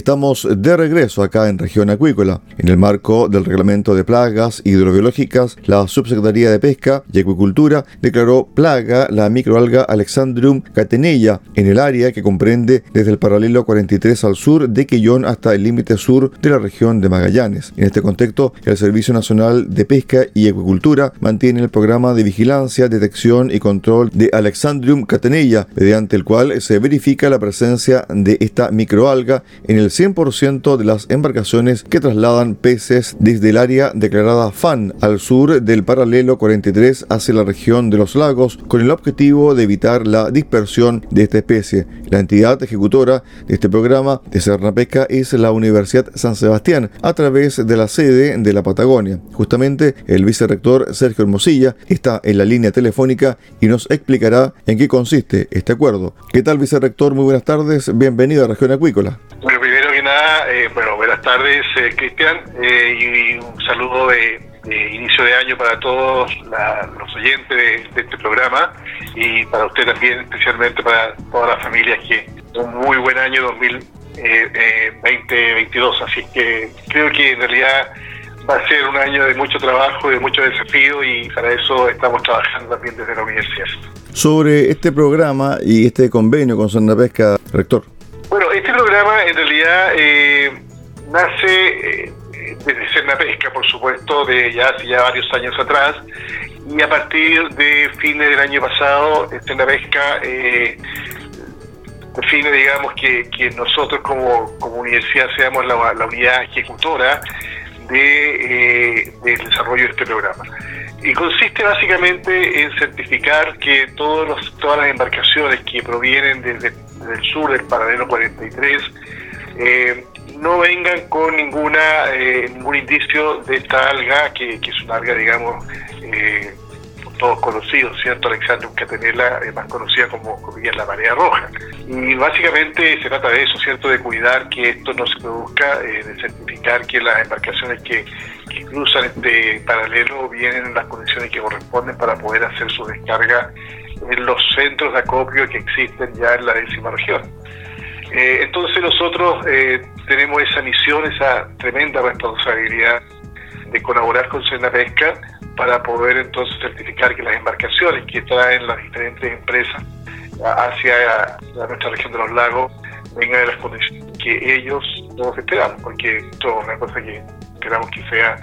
Estamos de regreso acá en región acuícola. En el marco del reglamento de plagas hidrobiológicas, la Subsecretaría de Pesca y Acuicultura declaró plaga la microalga Alexandrium catenella en el área que comprende desde el paralelo 43 al sur de Quillón hasta el límite sur de la región de Magallanes. En este contexto, el Servicio Nacional de Pesca y Acuicultura mantiene el programa de vigilancia, detección y control de Alexandrium catenella, mediante el cual se verifica la presencia de esta microalga en el 100% de las embarcaciones que trasladan peces desde el área declarada FAN al sur del paralelo 43 hacia la región de los lagos con el objetivo de evitar la dispersión de esta especie. La entidad ejecutora de este programa de Pesca es la Universidad San Sebastián a través de la sede de la Patagonia. Justamente el vicerrector Sergio Hermosilla está en la línea telefónica y nos explicará en qué consiste este acuerdo. ¿Qué tal vicerrector? Muy buenas tardes, bienvenido a Región Acuícola. Eh, bueno, buenas tardes, eh, Cristian, eh, y un saludo de, inicio de año para todos los oyentes de, este programa y para usted también, especialmente para todas las familias que un muy buen año 2022. Así que creo que en realidad va a ser un año de mucho trabajo, de mucho desafío y para eso estamos trabajando también desde la universidad. Sobre este programa y este convenio con Santa Pesca, rector. Bueno, este programa en realidad eh, nace eh, desde Pesca, por supuesto, de ya hace ya varios años atrás, y a partir de fines del año pasado, Cerna Pesca eh, define, digamos, que, nosotros como, universidad seamos la, unidad ejecutora de, del desarrollo de este programa. Y consiste básicamente en certificar que todos los, todas las embarcaciones que provienen desde del sur del paralelo 43 eh, no vengan con ninguna eh, ningún indicio de esta alga que, es una alga digamos eh, todos conocidos, ¿cierto? Alexandrium catenella, más conocida como, como la marea roja. Y básicamente se trata de eso, ¿cierto? De cuidar que esto no se produzca, de certificar que las embarcaciones que, que, cruzan este paralelo vienen en las condiciones que corresponden para poder hacer su descarga los centros de acopio que existen ya en la décima región. Eh, entonces nosotros eh, tenemos esa misión, esa tremenda responsabilidad de colaborar con Senda Pesca para poder entonces certificar que las embarcaciones que traen las diferentes empresas hacia nuestra región de los lagos vengan en las condiciones que ellos todos esperamos, porque esto es una cosa que esperamos que sea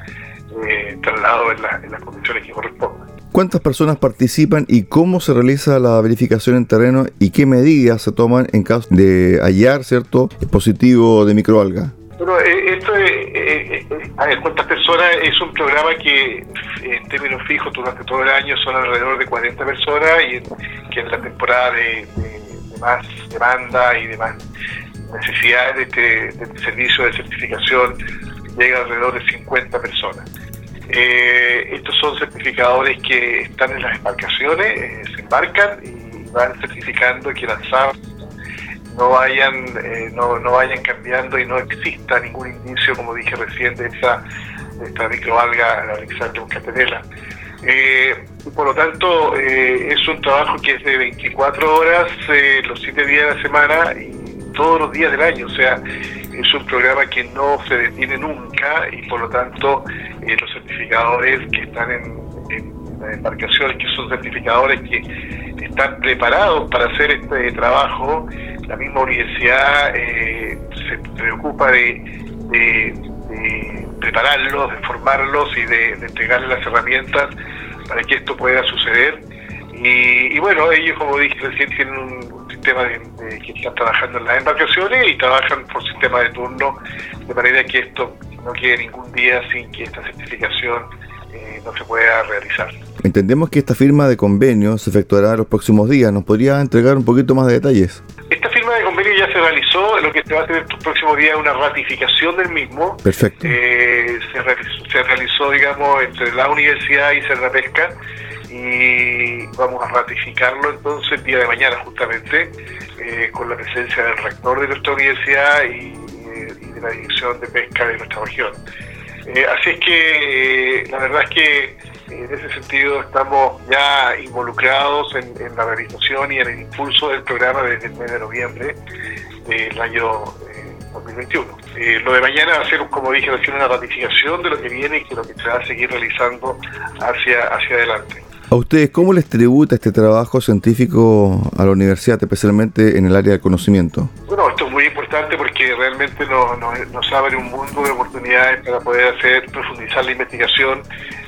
eh, trasladado en, en las condiciones que correspondan. ¿Cuántas personas participan y cómo se realiza la verificación en terreno y qué medidas se toman en caso de hallar cierto positivo de microalga? Bueno, eh, esto es, eh, eh, a ver, cuántas personas es un programa que en términos fijos durante todo el año son alrededor de 40 personas y que en la temporada de, más demanda y de más necesidades de este, de este servicio de certificación llega alrededor de 50 personas. Eh, estos son certificadores que están en las embarcaciones, eh, se embarcan y van certificando que las no vayan, eh, no, vayan cambiando y no exista ningún indicio, como dije recién, de esta, de esta microalga, la Alexandrium catenella. por lo tanto, es un trabajo que es de 24 horas, los 7 días de la semana y todos los días del año. O sea, es un programa que no se detiene nunca y por lo tanto eh, los certificadores que están en, las embarcaciones, que son certificadores que están preparados para hacer este trabajo, la misma universidad eh, se preocupa de, prepararlos, de formarlos y de, entregarles las herramientas para que esto pueda suceder. Y, bueno, ellos, como dije recién, tienen un, sistema de, que están trabajando en las embarcaciones y trabajan por sistema de turno, de manera que esto no quede ningún día sin que esta certificación eh, no se pueda realizar. Entendemos que esta firma de convenio se efectuará en los próximos días. ¿Nos podría entregar un poquito más de detalles? Esta firma de convenio ya se realizó, lo que se va a hacer en los próximos días es una ratificación del mismo. Perfecto. Eh, se, realizó, digamos, entre la universidad y Pesca y vamos a ratificarlo entonces el día de mañana justamente eh, con la presencia del rector de nuestra universidad y, de la dirección de pesca de nuestra región. Eh, así es que la verdad es que en ese sentido estamos ya involucrados en, la realización y en el impulso del programa desde el mes de noviembre del año 2021. Eh, eh, lo de mañana va a ser, como dije recién, una ratificación de lo que viene y de lo que se va a seguir realizando hacia, hacia adelante. ¿A ustedes cómo les tributa este trabajo científico a la universidad, especialmente en el área de conocimiento? Bueno, esto es muy importante porque realmente nos, abre un mundo de oportunidades para poder hacer profundizar la investigación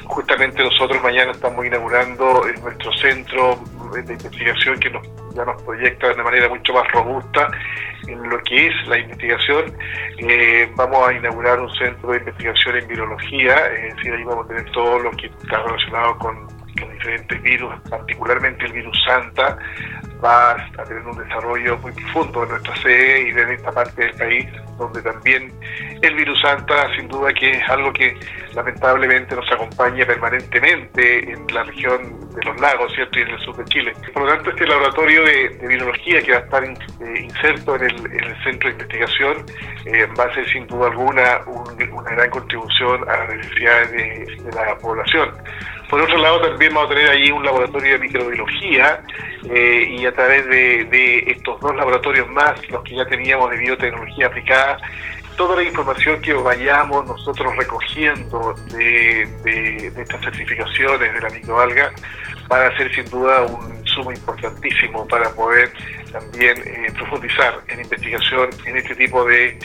justamente nosotros mañana estamos inaugurando nuestro centro de investigación que nos, ya nos proyecta de una manera mucho más robusta en lo que es la investigación. Eh, vamos a inaugurar un centro de investigación en virología, es decir, ahí vamos a tener todo lo que está relacionado con los diferentes virus, particularmente el virus Santa, va a tener un desarrollo muy profundo en nuestra sede y en esta parte del país, donde también el virus Santa, sin duda que es algo que lamentablemente nos acompaña permanentemente en la región de los lagos, ¿cierto? Y en el sur de Chile. Por lo tanto, este laboratorio de, virología que va a estar eh, inserto en el, centro de investigación eh, va a ser sin duda alguna una gran contribución a las necesidades de la población. Por otro lado, también vamos a tener ahí un laboratorio de microbiología eh, y a través de, estos dos laboratorios más, los que ya teníamos de biotecnología aplicada, toda la información que vayamos nosotros recogiendo de, estas certificaciones de la microalga va a ser sin duda un sumo importantísimo para poder también eh, profundizar en investigación en este tipo de,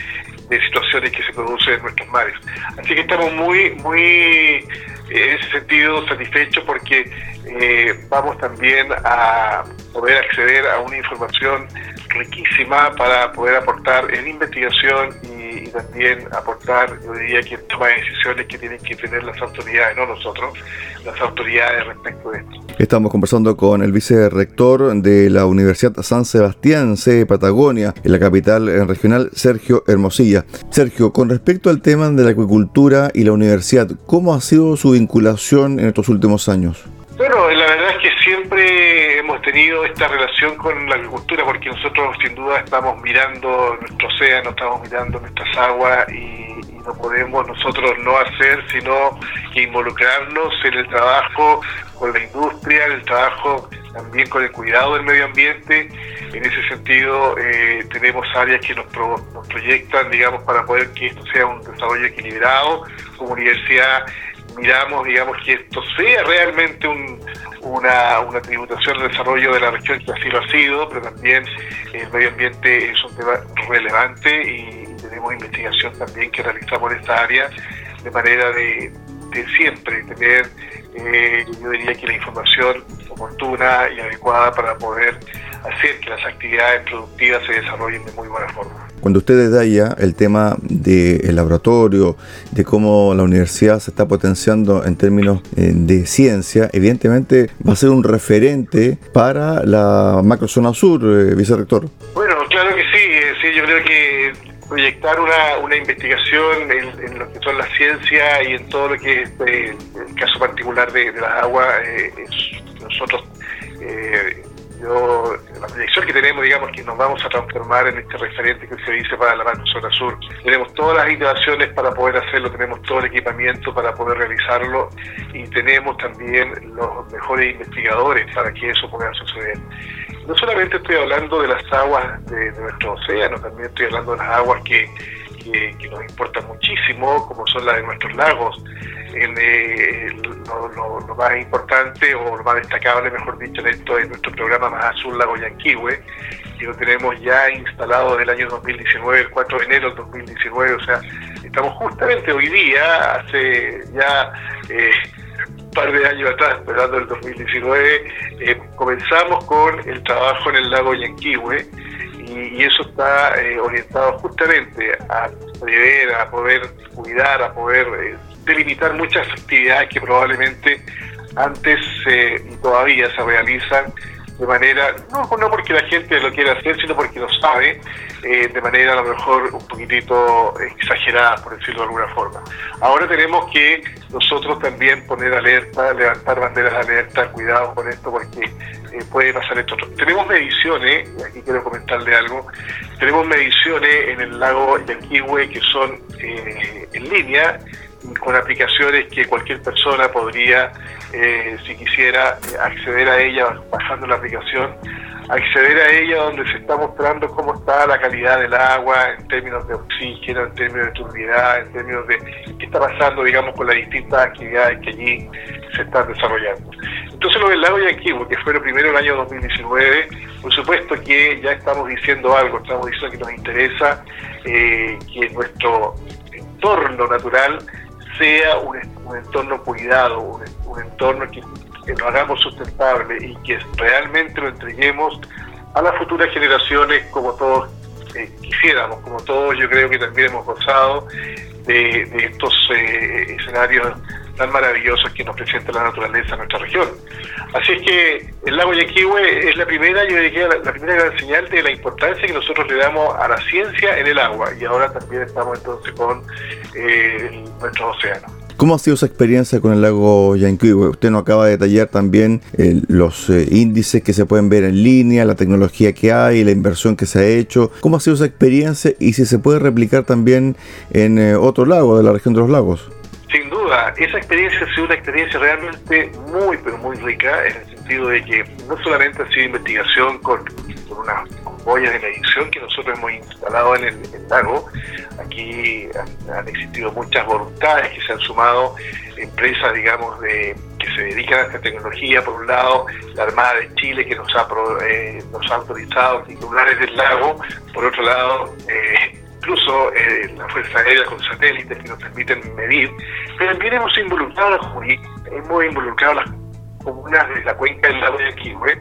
de situaciones que se producen en nuestros mares. Así que estamos muy, muy en ese sentido satisfecho porque eh, vamos también a poder acceder a una información riquísima para poder aportar en investigación y, también aportar, yo diría que toma decisiones que tienen que tener las autoridades, no nosotros, las autoridades respecto de esto. Estamos conversando con el vicerrector de la Universidad San Sebastián, C. Patagonia, en la capital regional, Sergio Hermosilla. Sergio, con respecto al tema de la acuicultura y la universidad, ¿cómo ha sido su vinculación en estos últimos años? Bueno, la verdad es que siempre esta relación con la agricultura porque nosotros sin duda estamos mirando nuestro océano, estamos mirando nuestras aguas y, no podemos nosotros no hacer sino que involucrarnos en el trabajo con la industria, el trabajo también con el cuidado del medio ambiente. En ese sentido eh, tenemos áreas que nos, nos proyectan, digamos, para poder que esto sea un desarrollo equilibrado. Como universidad miramos, digamos, que esto sea realmente una, tributación al desarrollo de la región, que así lo ha sido, pero también el medio ambiente es un tema relevante y tenemos investigación también que realizamos en esta área de manera de, siempre tener, eh, yo diría que la información oportuna y adecuada para poder hacer que las actividades productivas se desarrollen de muy buena forma. Cuando ustedes da ya el tema del laboratorio, de cómo la universidad se está potenciando en términos eh, de ciencia, evidentemente va a ser un referente para la macrozona sur, eh, vicerrector. Bueno, claro que sí, eh, sí, yo creo que proyectar una, una investigación en, lo que son las ciencias y en todo lo que es el caso particular de, las aguas, nosotros la proyección que tenemos, digamos, que nos vamos a transformar en este referente que se dice para la zona sur. Tenemos todas las innovaciones para poder hacerlo, tenemos todo el equipamiento para poder realizarlo y tenemos también los mejores investigadores para que eso pueda suceder. No solamente estoy hablando de las aguas de, nuestro océano, también estoy hablando de las aguas que que, nos importan muchísimo, como son las de nuestros lagos. Eh, lo, más importante o lo más destacable, mejor dicho, en esto es nuestro programa Más Azul Lago Yanquihue, que lo tenemos ya instalado desde el año 2019, el 4 de enero del 2019, o sea, estamos justamente hoy día, hace ya... Eh, par de años atrás, esperando el 2019, eh, comenzamos con el trabajo en el lago Yanquihue y, eso está eh, orientado justamente a prever, a poder cuidar, a poder eh, delimitar muchas actividades que probablemente antes y todavía se realizan de manera, no, no porque la gente lo quiera hacer, sino porque lo sabe, eh, de manera a lo mejor un poquitito exagerada, por decirlo de alguna forma. Ahora tenemos que nosotros también poner alerta, levantar banderas de alerta, cuidado con esto porque eh, puede pasar esto. Tenemos mediciones, y aquí quiero comentarle algo, tenemos mediciones en el lago Yanquihue que son eh, en línea, con aplicaciones que cualquier persona podría, eh, si quisiera, acceder a ella bajando la aplicación, acceder a ella donde se está mostrando cómo está la calidad del agua en términos de oxígeno, en términos de turbidez, en términos de qué está pasando, digamos, con las distintas actividades que allí se están desarrollando. Entonces lo del lago Yanquivo, que fue lo primero el año 2019, por supuesto que ya estamos diciendo algo, estamos diciendo que nos interesa eh, que nuestro entorno natural sea un, entorno cuidado, un, entorno que, lo hagamos sustentable y que realmente lo entreguemos a las futuras generaciones como todos eh, quisiéramos, como todos yo creo que también hemos gozado de, estos eh, escenarios tan maravillosos que nos presenta la naturaleza en nuestra región. Así es que el lago Yanquihue es la primera, yo diría, la, primera gran señal de la importancia que nosotros le damos a la ciencia en el agua y ahora también estamos entonces con eh, nuestro océano. ¿Cómo ha sido su experiencia con el lago Yanquihue? Usted nos acaba de detallar también eh, los eh, índices que se pueden ver en línea, la tecnología que hay, la inversión que se ha hecho. ¿Cómo ha sido esa experiencia y si se puede replicar también en otro lago de la región de los lagos? Sin duda, esa experiencia ha sido una experiencia realmente muy, pero muy rica, en el sentido de que no solamente ha sido investigación con, unas boyas de medición que nosotros hemos instalado en el, lago, aquí han, existido muchas voluntades que se han sumado, empresas, digamos, de que se dedican a esta tecnología, por un lado, la Armada de Chile que nos ha, eh, nos ha autorizado titulares del lago, por otro lado, eh, incluso eh, la Fuerza Aérea con satélites que nos permiten medir, pero también hemos involucrado a las hemos involucrado a las comunas de la cuenca del lago de Aquihue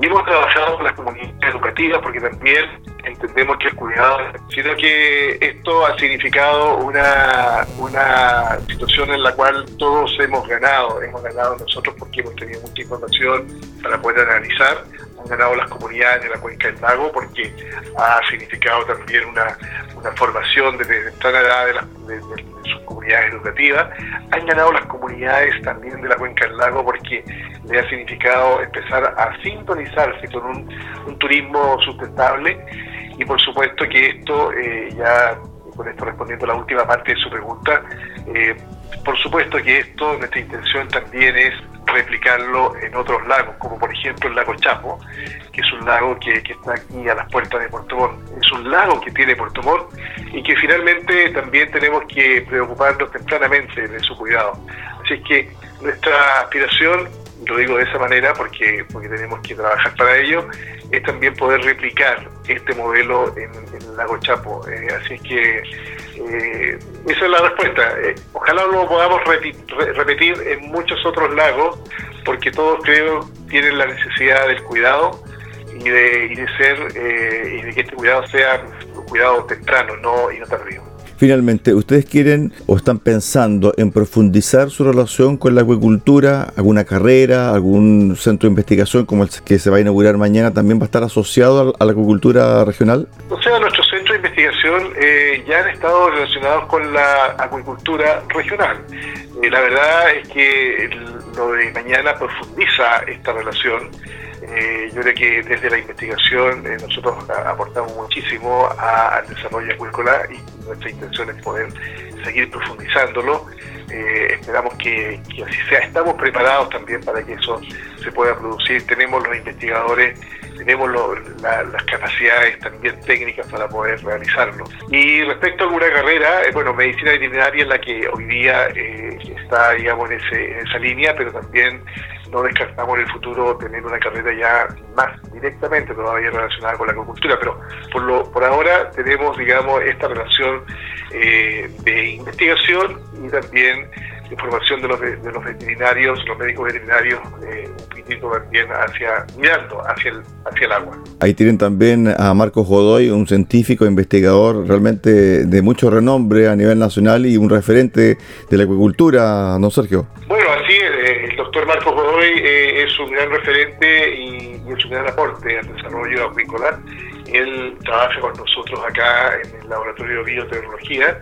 y hemos trabajado con las comunidades educativas porque también entendemos que el cuidado, sino que esto ha significado una, una situación en la cual todos hemos ganado, hemos ganado nosotros porque hemos tenido mucha información para poder analizar, han ganado las comunidades de la cuenca del lago porque ha significado también una, una formación desde temprana edad de, de, sus comunidades educativas, han ganado las comunidades también de la cuenca del lago porque le ha significado empezar a sintonizarse con un, un turismo sustentable y por supuesto que esto, eh, ya con esto respondiendo a la última parte de su pregunta, eh, por supuesto que esto, nuestra intención también es replicarlo en otros lagos, como por ejemplo el lago Chapo, que es un lago que, está aquí a las puertas de Puerto Montt. Es un lago que tiene Puerto Montt y que finalmente también tenemos que preocuparnos tempranamente de su cuidado. Así es que nuestra aspiración lo digo de esa manera porque, porque tenemos que trabajar para ello, es también poder replicar este modelo en, el lago Chapo. Eh, así que eh, esa es la respuesta. Eh, ojalá lo podamos repetir en muchos otros lagos, porque todos creo tienen la necesidad del cuidado y de, y de ser, y de que este cuidado sea un cuidado temprano no, y no tardío. Finalmente, ¿ustedes quieren o están pensando en profundizar su relación con la acuicultura? ¿Alguna carrera, algún centro de investigación como el que se va a inaugurar mañana también va a estar asociado a la acuicultura regional? O sea, nuestros de investigación eh, ya han estado relacionados con la acuicultura regional. Eh, la verdad es que lo de mañana profundiza esta relación. Eh, yo creo que desde la investigación nosotros aportamos muchísimo al desarrollo acuícola y nuestra intención es poder seguir profundizándolo. Eh, esperamos que, así sea. Estamos preparados también para que eso se pueda producir. Tenemos los investigadores, tenemos las capacidades también técnicas para poder realizarlo. Y respecto a alguna carrera, eh, bueno, medicina veterinaria es la que hoy día eh, está, digamos, en, en esa línea, pero también no descartamos en el futuro tener una carrera ya más directamente todavía relacionada con la agricultura, pero por, lo, por ahora tenemos, digamos, esta relación eh, de investigación y también de formación de los, de los veterinarios, los médicos veterinarios, eh, un poquito también hacia, mirando hacia el, hacia el agua. Ahí tienen también a Marcos Godoy, un científico, investigador realmente de mucho renombre a nivel nacional y un referente de la acuicultura, ¿no, Sergio? Bueno, así es, el doctor Marcos Godoy eh, es un gran referente y, es un gran aporte al desarrollo acuícola. Él trabaja con nosotros acá en el Laboratorio de Biotecnología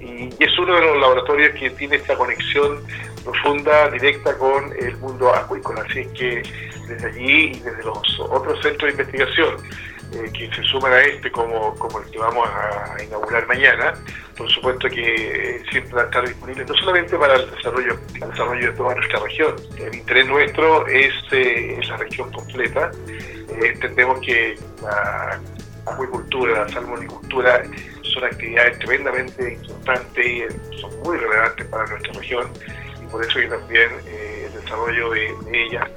y es uno de los laboratorios que tiene esta conexión profunda, directa con el mundo acuícola. Así que desde allí y desde los otros centros de investigación eh, que se suman a este como, como el que vamos a, inaugurar mañana, por supuesto que siempre va a estar disponible no solamente para el desarrollo, el desarrollo de toda nuestra región, el interés nuestro es, eh, la región completa, eh, entendemos que la acuicultura, la salmonicultura son actividades tremendamente importantes y son muy relevantes para nuestra región y por eso que también el desarrollo de, de ellas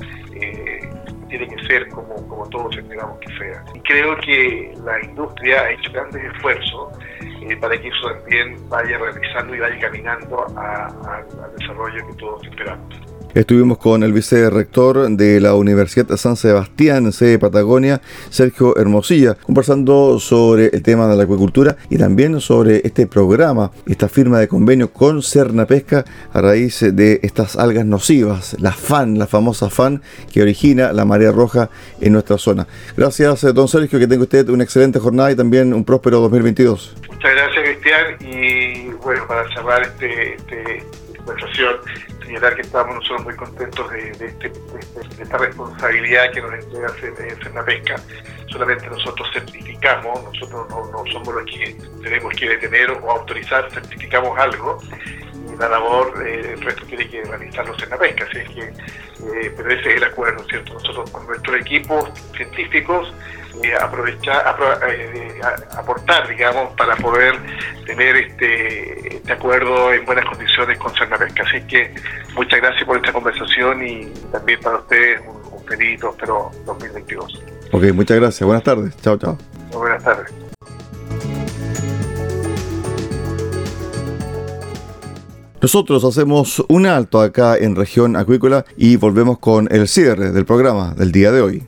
tiene que ser como, como todos esperamos que sea. Y creo que la industria ha hecho grandes esfuerzos eh, para que eso también vaya realizando y vaya caminando al desarrollo que todos esperamos. Estuvimos con el vicerrector de la Universidad San Sebastián, sede Patagonia, Sergio Hermosilla, conversando sobre el tema de la acuicultura y también sobre este programa, esta firma de convenio con Cerna Pesca a raíz de estas algas nocivas, la FAN, la famosa FAN que origina la marea roja en nuestra zona. Gracias, eh, don Sergio, que tenga usted una excelente jornada y también un próspero 2022. Muchas gracias, Cristian. Y bueno, para cerrar este, este conversación, señalar que estamos nosotros muy contentos de, este, este, esta responsabilidad que nos entrega la Pesca. Solamente nosotros certificamos, nosotros no, somos los que tenemos que detener o autorizar, certificamos algo y la labor, eh, el resto tiene que realizarlo Pesca. Así es que, eh, pero ese es el acuerdo, ¿cierto? Nosotros con nuestros equipos científicos eh, aprovechar, eh, aportar, digamos, para poder tener este, este acuerdo en buenas condiciones con Cernapesca. Así que muchas gracias por esta conversación y también para ustedes un, feliz pero 2022. Ok, muchas gracias. Buenas tardes. Chao, chao. Buenas tardes. Nosotros hacemos un alto acá en región acuícola y volvemos con el cierre del programa del día de hoy.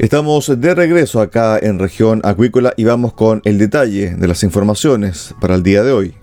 Estamos de regreso acá en región acuícola y vamos con el detalle de las informaciones para el día de hoy.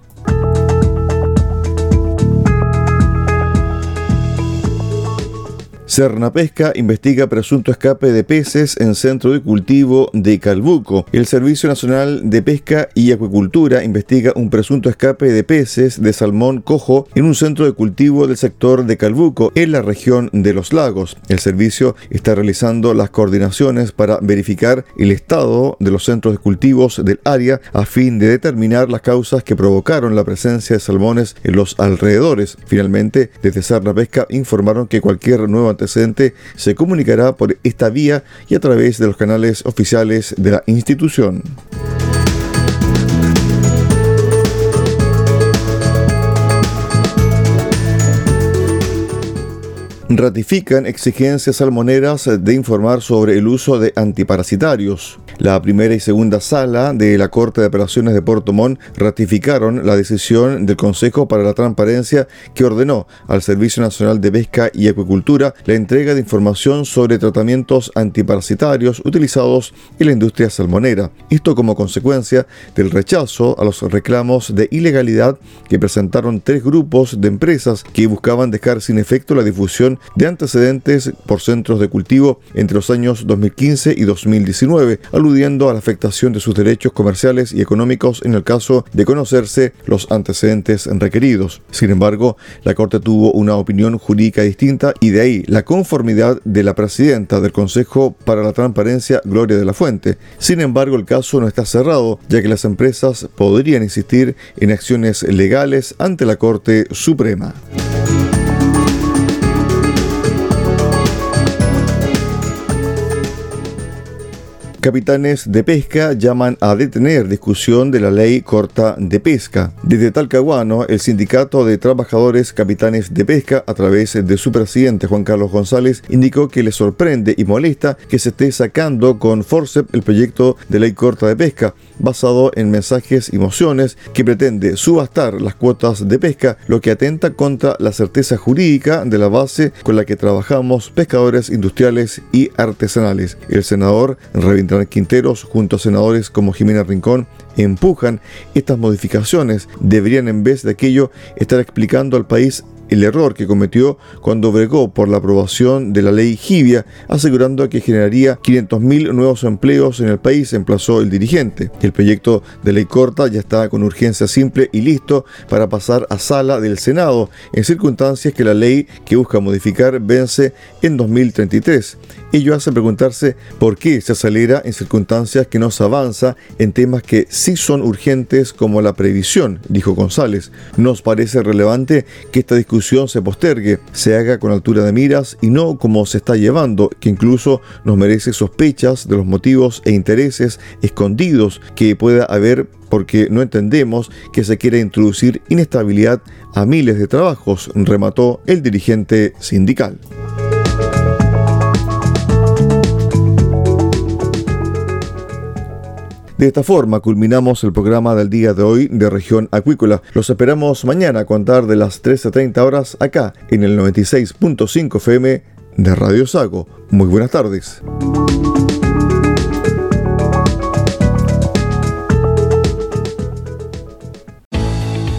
Cernapesca investiga presunto escape de peces en centro de cultivo de Calbuco. El Servicio Nacional de Pesca y Acuicultura investiga un presunto escape de peces de salmón cojo en un centro de cultivo del sector de Calbuco, en la región de los lagos. El servicio está realizando las coordinaciones para verificar el estado de los centros de cultivos del área a fin de determinar las causas que provocaron la presencia de salmones en los alrededores. Finalmente, desde Cernapesca informaron que cualquier nuevo antecedente se comunicará por esta vía y a través de los canales oficiales de la institución. ratifican exigencias salmoneras de informar sobre el uso de antiparasitarios. La primera y segunda sala de la Corte de Operaciones de Puerto Montt ratificaron la decisión del Consejo para la Transparencia que ordenó al Servicio Nacional de Pesca y Acuicultura la entrega de información sobre tratamientos antiparasitarios utilizados en la industria salmonera. Esto como consecuencia del rechazo a los reclamos de ilegalidad que presentaron tres grupos de empresas que buscaban dejar sin efecto la difusión de antecedentes por centros de cultivo entre los años 2015 y 2019, aludiendo a la afectación de sus derechos comerciales y económicos en el caso de conocerse los antecedentes requeridos. Sin embargo, la Corte tuvo una opinión jurídica distinta y de ahí la conformidad de la presidenta del Consejo para la Transparencia, Gloria de la Fuente. Sin embargo, el caso no está cerrado, ya que las empresas podrían insistir en acciones legales ante la Corte Suprema. Capitanes de pesca llaman a detener discusión de la ley corta de pesca. Desde Talcahuano, el sindicato de trabajadores capitanes de pesca, a través de su presidente Juan Carlos González, indicó que le sorprende y molesta que se esté sacando con forceps el proyecto de ley corta de pesca, basado en mensajes y mociones que pretende subastar las cuotas de pesca, lo que atenta contra la certeza jurídica de la base con la que trabajamos pescadores industriales y artesanales. El senador Quinteros junto a senadores como Jimena Rincón empujan estas modificaciones. Deberían en vez de aquello estar explicando al país el error que cometió cuando bregó por la aprobación de la ley Gibia, asegurando que generaría 500.000 nuevos empleos en el país, emplazó el dirigente. El proyecto de ley corta ya está con urgencia simple y listo para pasar a sala del Senado, en circunstancias que la ley que busca modificar vence en 2033. Ello hace preguntarse por qué se acelera en circunstancias que no se avanza en temas que sí son urgentes como la previsión, dijo González. Nos parece relevante que esta discusión se postergue, se haga con altura de miras y no como se está llevando, que incluso nos merece sospechas de los motivos e intereses escondidos que pueda haber porque no entendemos que se quiera introducir inestabilidad a miles de trabajos, remató el dirigente sindical. De esta forma culminamos el programa del día de hoy de región acuícola. Los esperamos mañana a contar de las 13.30 horas acá en el 96.5 FM de Radio Sago. Muy buenas tardes.